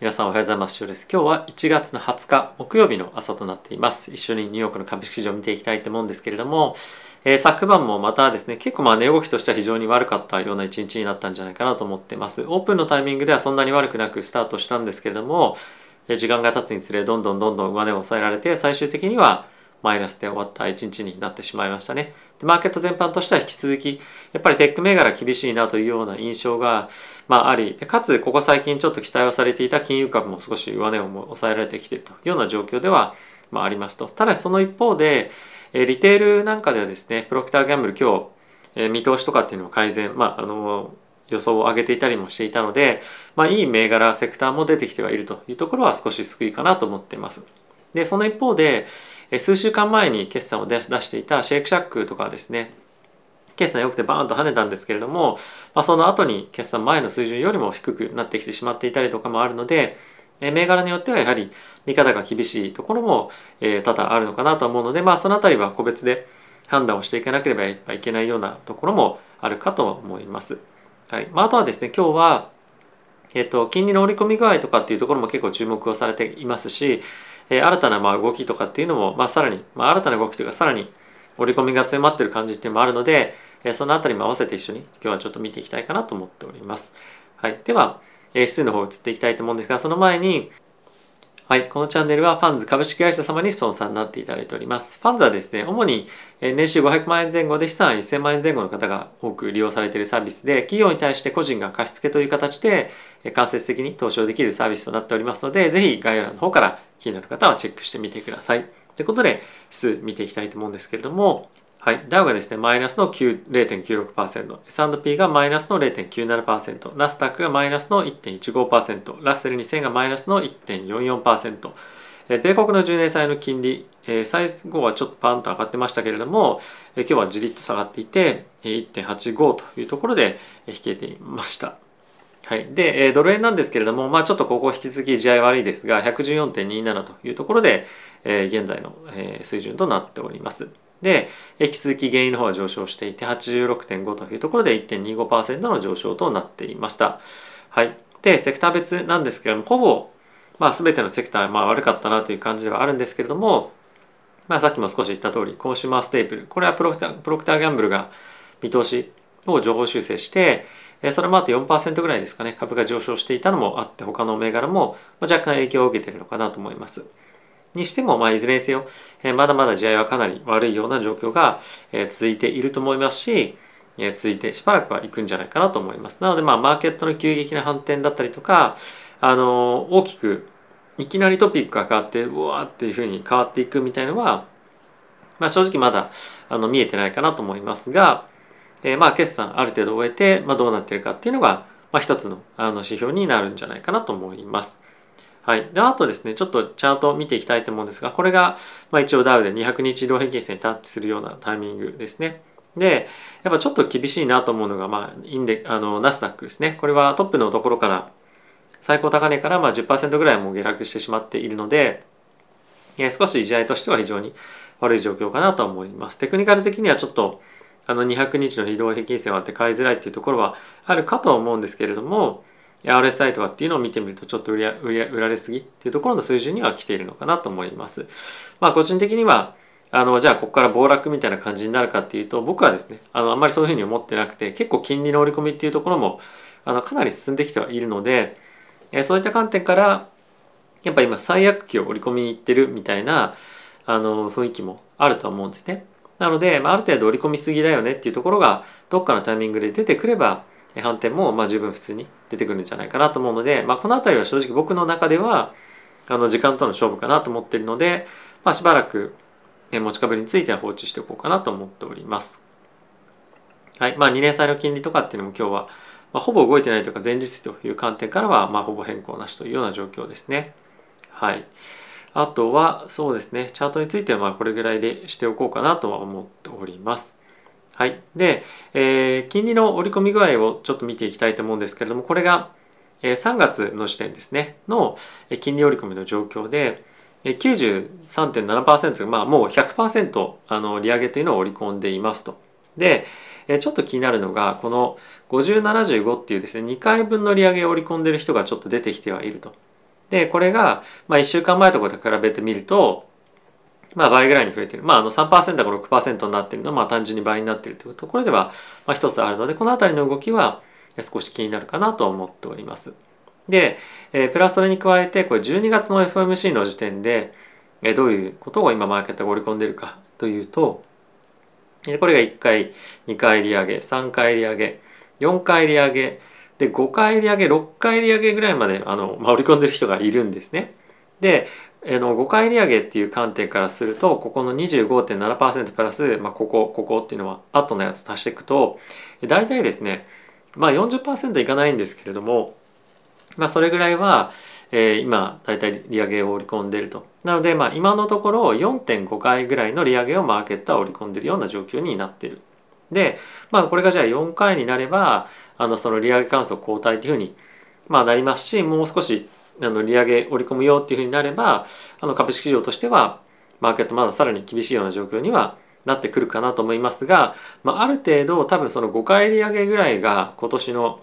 皆さんおはようございます。しです。今日は1月の20日木曜日の朝となっています。一緒にニューヨークの株式市場を見ていきたいと思うんですけれども、えー、昨晩もまたですね、結構まあ値動きとしては非常に悪かったような一日になったんじゃないかなと思っています。オープンのタイミングではそんなに悪くなくスタートしたんですけれども、時間が経つにつれどんどんどんどん上値を抑えられて、最終的にはマイナスで終わった一日になってしまいましたね。でマーケット全般としては引き続き、やっぱりテック銘柄厳しいなというような印象が、まあ、あり、かつここ最近ちょっと期待をされていた金融株も少し上値を抑えられてきているというような状況では、まあ、ありますと。ただしその一方で、リテールなんかではですね、プロクターギャンブル今日、見通しとかっていうのを改善、まあ、あの、予想を上げていたりもしていたので、まあ、いい銘柄セクターも出てきてはいるというところは少し救いかなと思っています。でその一方で数週間前に決算を出していたシェイクシャックとかですね。決算良くてバーンと跳ねたんですけれども、まあ、その後に決算前の水準よりも低くなってきてしまっていたりとかもあるので銘柄によってはやはり見方が厳しいところも、え多々あるのかなと思うので、まあ、その辺りは個別で判断をしていかなければいけないようなところもあるかと思います。はい。まあ、あとはですね今日は、えっと、金利の織り込み具合とかっていうところも結構注目をされていますし、え新たなまあ動きとかっていうのも、まあ、さらに、まあ、新たな動きというかさらに織り込みが強まってる感じっていうのもあるので、えその辺りも合わせて一緒に今日はちょっと見ていきたいかなと思っております。はい、では、え指数の方移っていきたいと思うんですがその前にはい、このチャンネルはファンズ株式会社様にスポンサーになっていただいております。ファンズはですね、主に年収500万円前後で資産1000万円前後の方が多く利用されているサービスで、企業に対して個人が貸付という形で間接的に投資をできるサービスとなっておりますので、ぜひ概要欄の方から気になる方はチェックしてみてください。ということで、指数見ていきたいと思うんですけれども、はい、ダウがですね、マイナスの0.96%、S&P がマイナスの0.97%、ナスダックがマイナスの1.15%、ラッセル2000がマイナスの1.44%、米国の10年債の金利、最後はちょっとパンと上がってましたけれども、今日はじりっと下がっていて、1.85というところで引けていました。はい、で、ドル円なんですけれども、まあ、ちょっとここ引き続き地合い悪いですが、114.27というところで、現在の水準となっております。で、引き続き原因の方は上昇していて86.5というところで1.25%の上昇となっていました。はい。で、セクター別なんですけれども、ほぼ、まあ、全てのセクター、まあ、悪かったなという感じではあるんですけれども、まあ、さっきも少し言った通り、コンシューマーステープル、これはプロクタープロクターギャンブルが見通しを情報修正して、それもあって4%ぐらいですかね、株が上昇していたのもあって、他の銘柄も若干影響を受けているのかなと思います。にしても、まあ、いずれにせよ、えまだまだ地合はかなり悪いような状況が、え続いていると思いますし、え続いてしばらくは行くんじゃないかなと思います。なので、まあ、マーケットの急激な反転だったりとか、あの大きくいきなりトピックが変わってうわーっていうふうに変わっていくみたいのは、まあ、正直まだあの見えてないかなと思いますが、えー、まあ決算ある程度終えて、まあ、どうなってるかっていうのが、まあ、一つのあの指標になるんじゃないかなと思います。はい。で、あとですね、ちょっとチャート見ていきたいと思うんですが、これが、まあ、一応ダウで200日移動平均線にタッチするようなタイミングですね。で、やっぱちょっと厳しいなと思うのが、まあ、インデあのナスダックですね。これはトップのところから、最高高値からまあ10%ぐらいも下落してしまっているので、え少し試合いとしては非常に悪い状況かなと思います。テクニカル的にはちょっと、あの200日の移動平均線はあって買いづらいっていうところはあるかと思うんですけれども、RSI とかっていうのを見てみるとちょっと売り売り売られすぎっていうところの水準には来ているのかなと思います。まあ個人的にはあのじゃあここから暴落みたいな感じになるかっていうと僕はですねあのあんまりそういうふうに思ってなくて結構金利の織り込みっていうところもあのかなり進んできてはいるのでえそういった観点からやっぱ今最悪期を織り込みに行ってるみたいなあの雰囲気もあるとは思うんですね。なので、まあ、ある程度織り込みすぎだよねっていうところがどっかのタイミングで出てくれば反転もまあ十分普通に出てくるんじゃないかなと思うので、まあ、この辺りは正直僕の中ではあの時間との勝負かなと思っているので、まあ、しばらく持ち株については放置しておこうかなと思っております。はいまあ、2年債の金利とかっていうのも今日は、まあ、ほぼ動いてないというか前日という観点からは、まあ、ほぼ変更なしというような状況ですね。はい。あとはそうですね、チャートについてはまあこれぐらいでしておこうかなとは思っております。はい。で、えー、金利の織り込み具合をちょっと見ていきたいと思うんですけれども、これが3月の時点ですね、の金利織り込みの状況で、93.7%まあもう100%あの利上げというのを織り込んでいますと。で、ちょっと気になるのが、この5075っていうですね、2回分の利上げを織り込んでる人がちょっと出てきてはいると。でこれが、まあ、1週間前とかと比べてみると、まあ、倍ぐらいに増えてる、まあ、あの3%か6%になっているのは、まあ、単純に倍になってるというところでは、まあ、一つあるのでこの辺りの動きは少し気になるかなと思っております。で、えー、プラスそれに加えてこれ12月の FMC の時点で、えー、どういうことを今マーケットが織り込んでるかというと、えー、これが1回2回利上げ3回利上げ4回利上げで5回利上げ6回利上げぐらいまであの、まあ、織り込んでる人がいるんですね。であの5回利上げっていう観点からするとここの25.7%プラス、まあ、ここここっていうのは後のやつ足していくと大体ですねまあ40%いかないんですけれどもまあそれぐらいは、えー、今大体利上げを織り込んでいると。なのでまあ今のところ4.5回ぐらいの利上げをマーケットは織り込んでいるような状況になっている。でまあこれがじゃあ4回になればあのその利上げ観測交代というふうに、まあ、なりますしもう少しあの利上げ織り込むよっていうふうになればあの株式市場としてはマーケットまださらに厳しいような状況にはなってくるかなと思いますが、まあ、ある程度多分その5回利上げぐらいが今年の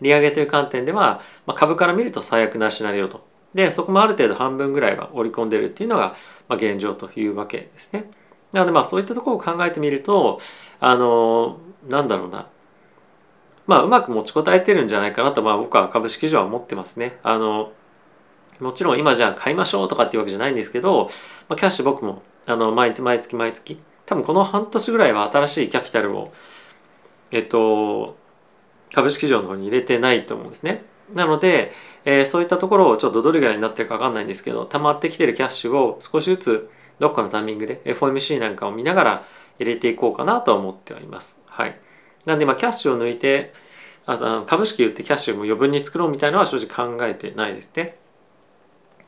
利上げという観点では、まあ、株から見ると最悪なシナリオとでそこもある程度半分ぐらいは織り込んでるっていうのが、まあ、現状というわけですね。なのでまあそういったところを考えてみるとあのなんだろうなまあうまく持ちこたえてるんじゃないかなとまあ僕は株式市場は思ってますね。あのもちろん今じゃあ買いましょうとかっていうわけじゃないんですけど、まあ、キャッシュ僕もあの毎月毎月毎月多分この半年ぐらいは新しいキャピタルをえっと株式市場の方に入れてないと思うんですね。なので、えー、そういったところをちょっとどれぐらいになってるか分かんないんですけど溜まってきてるキャッシュを少しずつどっかのタイミングで FOMC なんかを見ながら入れていこうかなと思っております。はい。なんでまキャッシュを抜いてあの株式売ってキャッシュも余分に作ろうみたいなのは正直考えてないですね。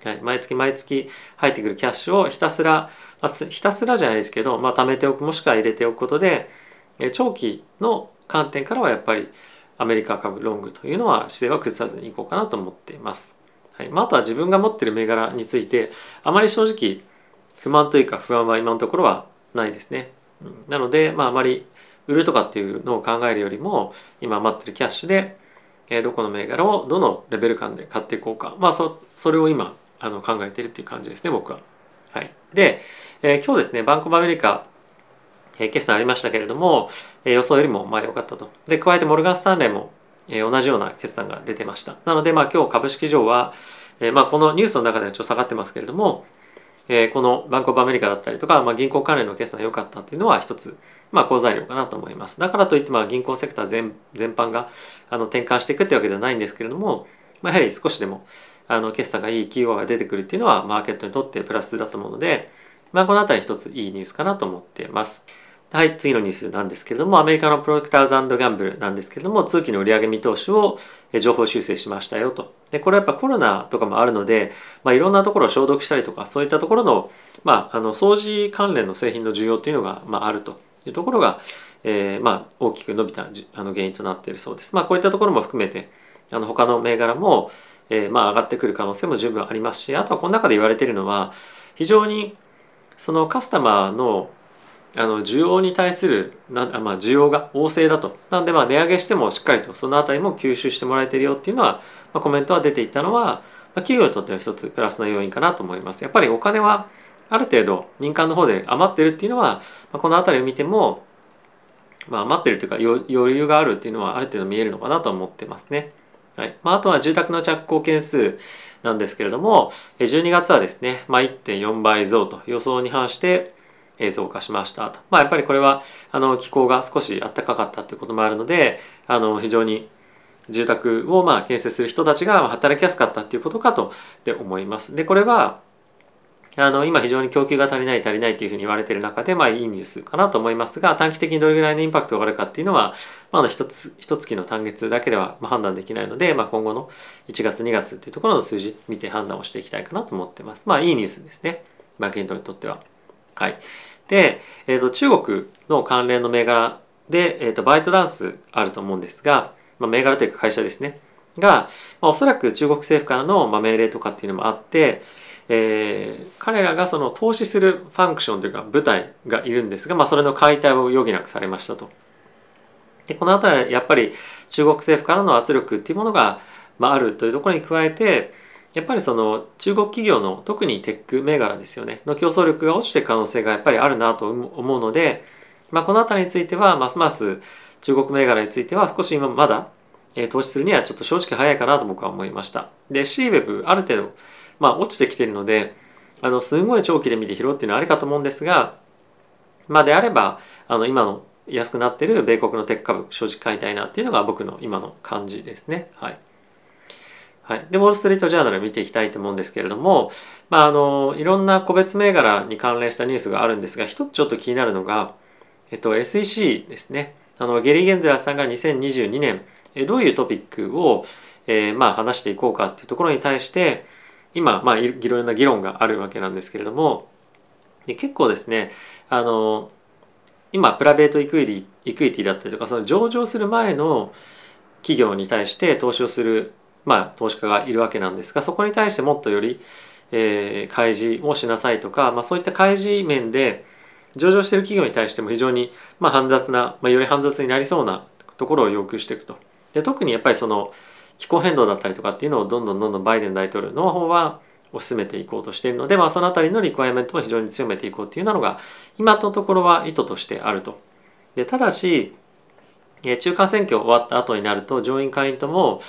はい、毎月毎月入ってくるキャッシュをひたすら、まあ、ひたすらじゃないですけど、まあ、貯めておくもしくは入れておくことで長期の観点からはやっぱりアメリカ株ロングというのは姿勢は崩さずにいこうかなと思っています。はいまあ、あとは自分が持ってる銘柄についてあまり正直不満というか不安は今のところはないですね。なので、まあ、あまり売るとかっていうのを考えるよりも今余ってるキャッシュで、えどこの銘柄をどのレベル感で買っていこうか、まあそ、それを今あの考えているっていう感じですね僕は。はい、で、えー、今日ですねバンコブアメリカえ決算ありましたけれども、え予想よりもまあ良かったと。で、加えてモルガン・スタンレーも、え同じような決算が出てました。なので、まあ今日株式上は、えまあこのニュースの中ではちょっと下がってますけれども、えこのバンコブアメリカだったりとか、まあ、銀行関連の決算が良かったというのは一つ、まあ、好材料かなと思います。だからといって、まあ、銀行セクター全全般があの転換していくってわけではないんですけれども、まあ、やはり少しでもあの決算がいい企業が出てくるっていうのはマーケットにとってプラスだと思うので、まあ、この辺り一ついいニュースかなと思っています。はい、次のニュースなんですけれども、アメリカのプロジェクターズギャンブルなんですけれども、通期の売上見通しを情報修正しましたよと。で、これはやっぱコロナとかもあるので、まあ、いろんなところを消毒したりとか、そういったところの、まあ、あの掃除関連の製品の需要っていうのが、まあ、あるというところが、えー、まあ、大きく伸びたあの原因となっているそうです。まあ、こういったところも含めて、あの他の銘柄も、えー、まあ、上がってくる可能性も十分ありますし、あとはこの中で言われているのは、非常にそのカスタマーのあの需要に対するな、まあ、需要が旺盛だと。なのでまあ値上げしてもしっかりとそのあたりも吸収してもらえてるよっていうのは、まあ、コメントは出ていったのは、まあ、企業にとっては一つプラスな要因かなと思います。やっぱりお金はある程度民間の方で余ってるっていうのは、まあ、この辺りを見ても、まあ、余ってるというか余裕があるっていうのはある程度見えるのかなと思ってますね。はい。まあ、あとは住宅の着工件数なんですけれども12月はですね、まあ、1.4倍増と予想に反して増加しましたと。まあ、やっぱりこれはあの気候が少し暖かかったということもあるのであの非常に住宅をまあ建設する人たちが働きやすかったっていうことかとで思います。でこれはあの今非常に供給が足りない足りないっていうふうに言われている中でまあいいニュースかなと思いますが短期的にどれぐらいのインパクトがあるかっていうのはまだ一つ一月の単月だけでは判断できないので、まあ、今後の1月2月っていうところの数字見て判断をしていきたいかなと思ってます。まあいいニュースですね。マーケットにとっては。はい。で、えーと、中国の関連の銘柄で、えーと、バイトダンスあると思うんですが、まあ、銘柄というか会社ですねが、まあ、おそらく中国政府からの、まあ、命令とかっていうのもあって、えー、彼らがその投資するファンクションというか部隊がいるんですが、まあ、それの解体を余儀なくされましたと。でこの辺りはやっぱり中国政府からの圧力っていうものが、まあ、あるというところに加えてやっぱりその中国企業の特にテック銘柄ですよねの競争力が落ちていく可能性がやっぱりあるなと思うので、まあ、この辺りについてはますます中国銘柄については少し今まだ投資するにはちょっと正直早いかなと僕は思いました。で CWEB ある程度、まあ、落ちてきてるのであのすごい長期で見て拾うっていうのはありかと思うんですがまあであればあの今の安くなってる米国のテック株正直買いたいなっていうのが僕の今の感じですね。はい。はい、で、ウォール・ストリート・ジャーナル見ていきたいと思うんですけれども、まあ、あの、いろんな個別銘柄に関連したニュースがあるんですが、一つちょっと気になるのが、えっと、SEC ですね。あの、ゲリー・ゲンゼラさんが2022年、どういうトピックを、えー、まあ、話していこうかっていうところに対して、今、まあ、いろんな議論があるわけなんですけれども、で結構ですね、あの、今プライベートイクイリイクイティだったりとかその上場する前の企業に対して投資をする、まあ、投資家がいるわけなんですがそこに対してもっとより、えー、開示をしなさいとか、まあ、そういった開示面で上場している企業に対しても非常に、まあ、煩雑な、まあ、より煩雑になりそうなところを要求していくと。で特にやっぱりその気候変動だったりとかっていうのをどんどんどんどんバイデン大統領の方はを進めていこうとしているので、まあ、その辺りのリクワイアメントも非常に強めていこうっていうのが今のところは意図としてあると。でただし中間選挙終わった後になると上院下院とも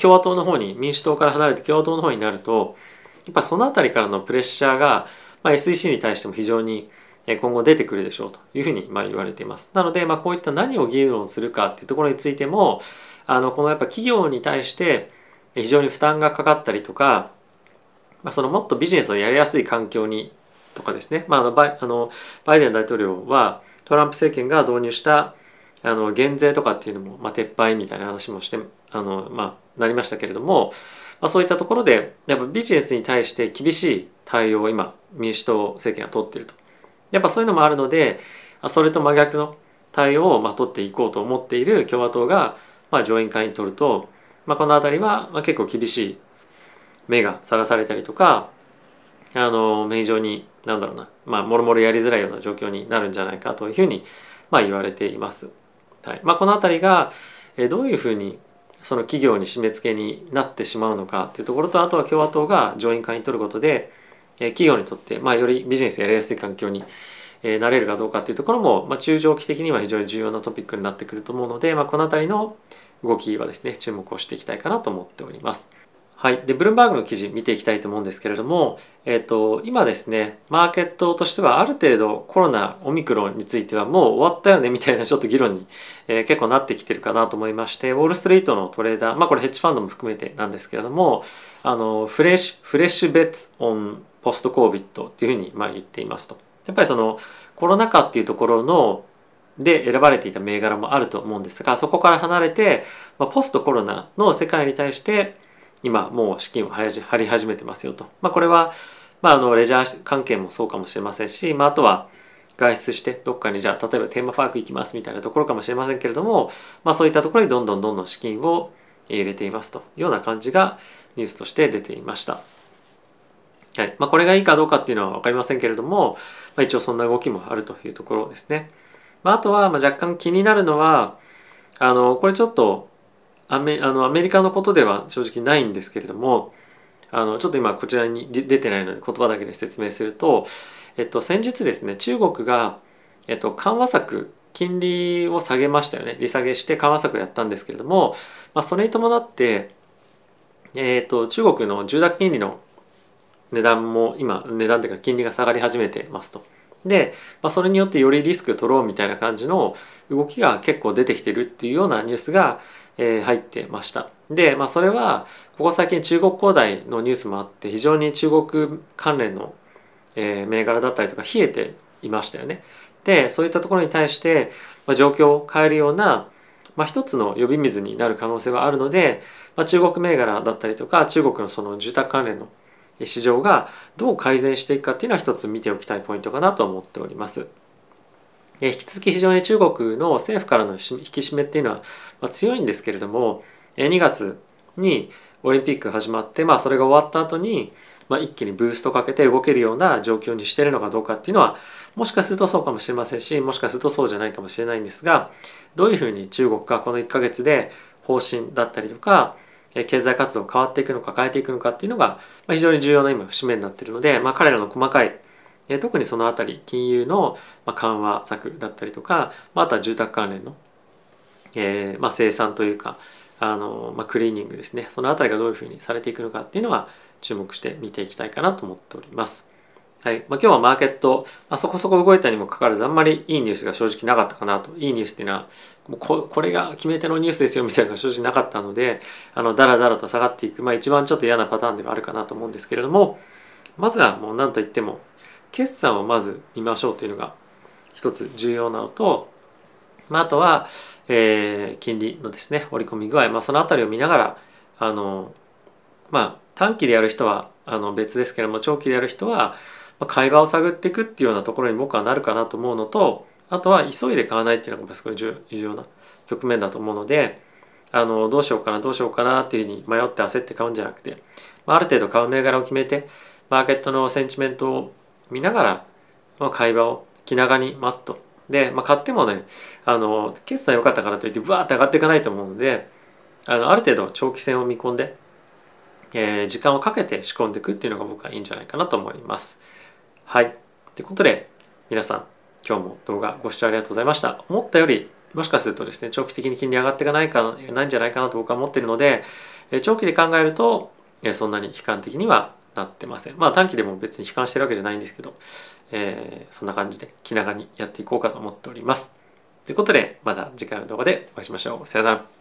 共和党の方に民主党から離れて共和党の方になるとやっぱその辺りからのプレッシャーが、まあ、SEC に対しても非常に今後出てくるでしょうというふうにまあ言われています。なので、まあ、こういった何を議論するかっていうところについてもあのこのやっぱ企業に対して非常に負担がかかったりとかまあ、そのもっとビジネスをやりやすい環境にとかですね、まあ、あのバイあのバイデン大統領はトランプ政権が導入したあの減税とかっていうのも、まあ、撤廃みたいな話もしてあの、まあ、なりましたけれども、まあ、そういったところでやっぱビジネスに対して厳しい対応を今民主党政権は取ってるとやっぱそういうのもあるのでそれと真逆の対応をまあ取っていこうと思っている共和党が、まあ、上院会に取ると、まあ、この辺りはまあ結構厳しい目がさらされたりとかあの非常に何だろうなまあもろもろやりづらいような状況になるんじゃないかというふうに、まあ、言われています。はいまあ、この辺りがどういうふうにその企業に締め付けになってしまうのかというところとあとは共和党が上院会に取ることで企業にとって、まあ、よりビジネスやりやすい環境になれるかどうかっていうところも、まあ、中長期的には非常に重要なトピックになってくると思うので、まあ、この辺りの動きはですね注目をしていきたいかなと思っております。はい。で、ブルームバーグの記事見ていきたいと思うんですけれども、えっ、ー、と、今ですね、マーケットとしてはある程度コロナ、オミクロンについてはもう終わったよねみたいなちょっと議論に、えー、結構なってきてるかなと思いまして、ウォールストリートのトレーダー、まあこれヘッジファンドも含めてなんですけれども、あの、フレッシュ、フレッシュベッツオンポストコービットっていうふうにまあ言っていますと。やっぱりそのコロナ禍っていうところので選ばれていた銘柄もあると思うんですがそこから離れて、まあ、ポストコロナの世界に対して今もう資金を張り始めてますよと、まあ、これは、まあ、あのレジャー関係もそうかもしれませんし、まあ、あとは外出してどっかにじゃあ例えばテーマパーク行きますみたいなところかもしれませんけれども、まあ、そういったところにどんどんどんどん資金を入れていますというような感じがニュースとして出ていました。はいまあ、これがいいかどうかっていうのは分かりませんけれども、まあ、一応そんな動きもあるというところですね。まあ、あとはまあ若干気になるのはあのこれちょっとアメあのアメリカのことでは正直ないんですけれどもあのちょっと今こちらに出てないので言葉だけで説明すると、えっと、先日ですね中国が、えっと、緩和策金利を下げましたよね利下げして緩和策をやったんですけれども、まあ、それに伴って、えっと、中国の住宅金利の値段も今値段というか金利が下がり始めてますと。で、まあ、それによってよりリスク取ろうみたいな感じの動きが結構出てきてるっていうようなニュースがえー、入ってました。で、まあ、それはここ最近中国恒大のニュースもあって非常に中国関連の、えー、銘柄だったりとか冷えていましたよね。でそういったところに対して、まあ、状況を変えるような、まあ、一つの呼び水になる可能性はあるので、まあ、中国銘柄だったりとか中国のその住宅関連の市場がどう改善していくかっていうのは一つ見ておきたいポイントかなと思っております。引き続き非常に中国の政府からの引き締めっていうのは強いんですけれども2月にオリンピック始まって、まあ、それが終わった後に、まあ、一気にブーストかけて動けるような状況にしてるのかどうかっていうのはもしかするとそうかもしれませんしもしかするとそうじゃないかもしれないんですがどういうふうに中国がこの1ヶ月で方針だったりとか経済活動変わっていくのか変えていくのかっていうのが非常に重要な今節目になっているので、まあ、彼らの細かい特にその辺り金融の緩和策だったりとかあとは住宅関連の、えーまあ、生産というかあの、まあ、クリーニングですねその辺りがどういうふうにされていくのかっていうのは注目して見ていきたいかなと思っております。はい。まあ、今日はマーケット、まあ、そこそこ動いたにもかかわらずあんまりいいニュースが正直なかったかなと。いいニュースっていうのはもうここれが決め手のニュースですよみたいなのが正直なかったのであのだらだらと下がっていく、まあ、一番ちょっと嫌なパターンではあるかなと思うんですけれどもまずはもう何といっても決算をまず見ましょうというのが一つ重要なのと、まあ、あとは、えー、金利のですね織り込み具合、まあ、その辺りを見ながらあのまあ短期でやる人はあの別ですけれども長期でやる人は会話を探っていくっていうようなところに僕はなるかなと思うのとあとは急いで買わないっていうのがすごい重要な局面だと思うのであのどうしようかなどうしようかなっていうふうに迷って焦って買うんじゃなくてまある程度買う銘柄を決めてマーケットのセンチメントを見ながら、ま、会話を気長に待つと。で、まあ、買ってもねあの決算良かったからといってブワーって上がっていかないと思うのであのある程度長期戦を見込んで、えー、時間をかけて仕込んでいくっていうのが僕はいいんじゃないかなと思います。はい。ということで、皆さん、今日も動画ご視聴ありがとうございました。思ったより、もしかするとですね、長期的に金利上がっていかないか、ないんじゃないかなと僕は思っているので、長期で考えると、そんなに悲観的にはなってません。まあ短期でも別に悲観してるわけじゃないんですけど、えー、そんな感じで気長にやっていこうかと思っております。ということで、また次回の動画でお会いしましょう。さよなら。